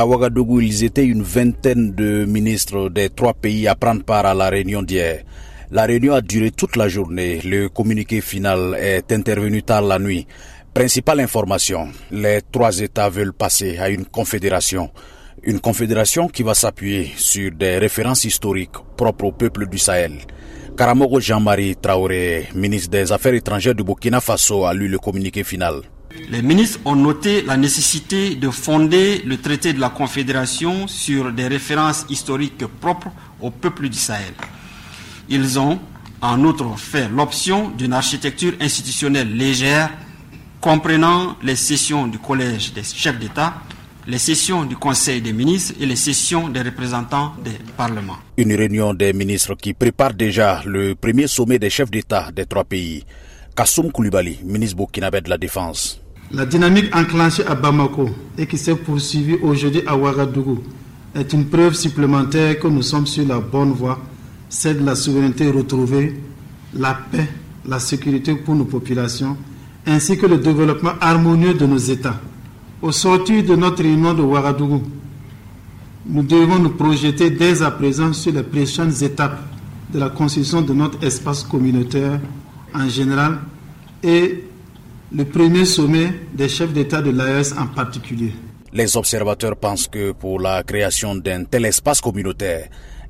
À Ouagadougou, ils étaient une vingtaine de ministres des trois pays à prendre part à la réunion d'hier. La réunion a duré toute la journée. Le communiqué final est intervenu tard la nuit. Principale information, les trois États veulent passer à une confédération. Une confédération qui va s'appuyer sur des références historiques propres au peuple du Sahel. Karamogo Jean-Marie Traoré, ministre des Affaires étrangères du Burkina Faso, a lu le communiqué final. Les ministres ont noté la nécessité de fonder le traité de la Confédération sur des références historiques propres au peuple du Sahel. Ils ont en outre fait l'option d'une architecture institutionnelle légère comprenant les sessions du Collège des chefs d'État, les sessions du Conseil des ministres et les sessions des représentants des parlements. Une réunion des ministres qui prépare déjà le premier sommet des chefs d'État des trois pays. Kassoum Koulibaly, ministre burkinabé de la Défense. La dynamique enclenchée à Bamako et qui s'est poursuivie aujourd'hui à Ouagadougou est une preuve supplémentaire que nous sommes sur la bonne voie, celle de la souveraineté retrouvée, la paix, la sécurité pour nos populations, ainsi que le développement harmonieux de nos États. Au sortir de notre réunion de Ouagadougou, nous devons nous projeter dès à présent sur les prochaines étapes de la construction de notre espace communautaire en général et le premier sommet des chefs d'État de l'AES en particulier. Les observateurs pensent que pour la création d'un tel espace communautaire,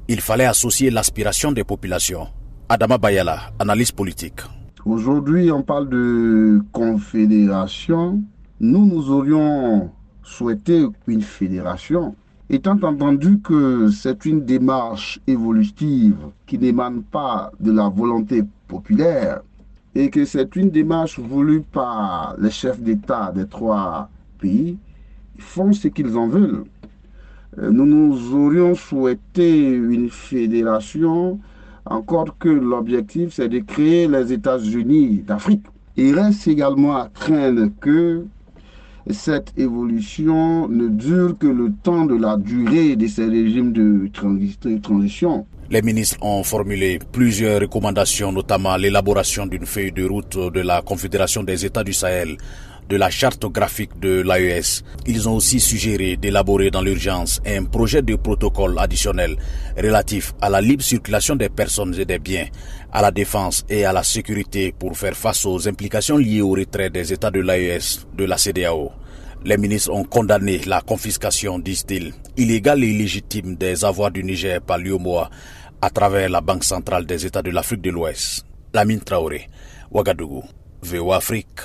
il fallait associer l'aspiration des populations. Adama Bayala, analyse politique. Aujourd'hui, on parle de confédération. Nous, nous aurions souhaité une fédération, étant entendu que c'est une démarche évolutive qui n'émane pas de la volonté populaire, et que c'est une démarche voulue par les chefs d'État des trois pays, ils font ce qu'ils en veulent. Euh, nous nous aurions souhaité une fédération, encore que l'objectif c'est de créer les États-Unis d'Afrique. Il reste également à craindre que cette évolution ne dure que le temps de la durée de ces régimes de transition. Les ministres ont formulé plusieurs recommandations, notamment l'élaboration d'une feuille de route de la Confédération des États du Sahel, de la charte graphique de l'AES. Ils ont aussi suggéré d'élaborer dans l'urgence un projet de protocole additionnel relatif à la libre circulation des personnes et des biens, à la défense et à la sécurité pour faire face aux implications liées au retrait des États de l'AES de la CDAO. Les ministres ont condamné la confiscation, disent-ils, illégale et illégitime des avoirs du Niger par l'UOMOA à travers la Banque centrale des États de l'Afrique de l'Ouest. Lamine Traoré, Ouagadougou, VO Afrique.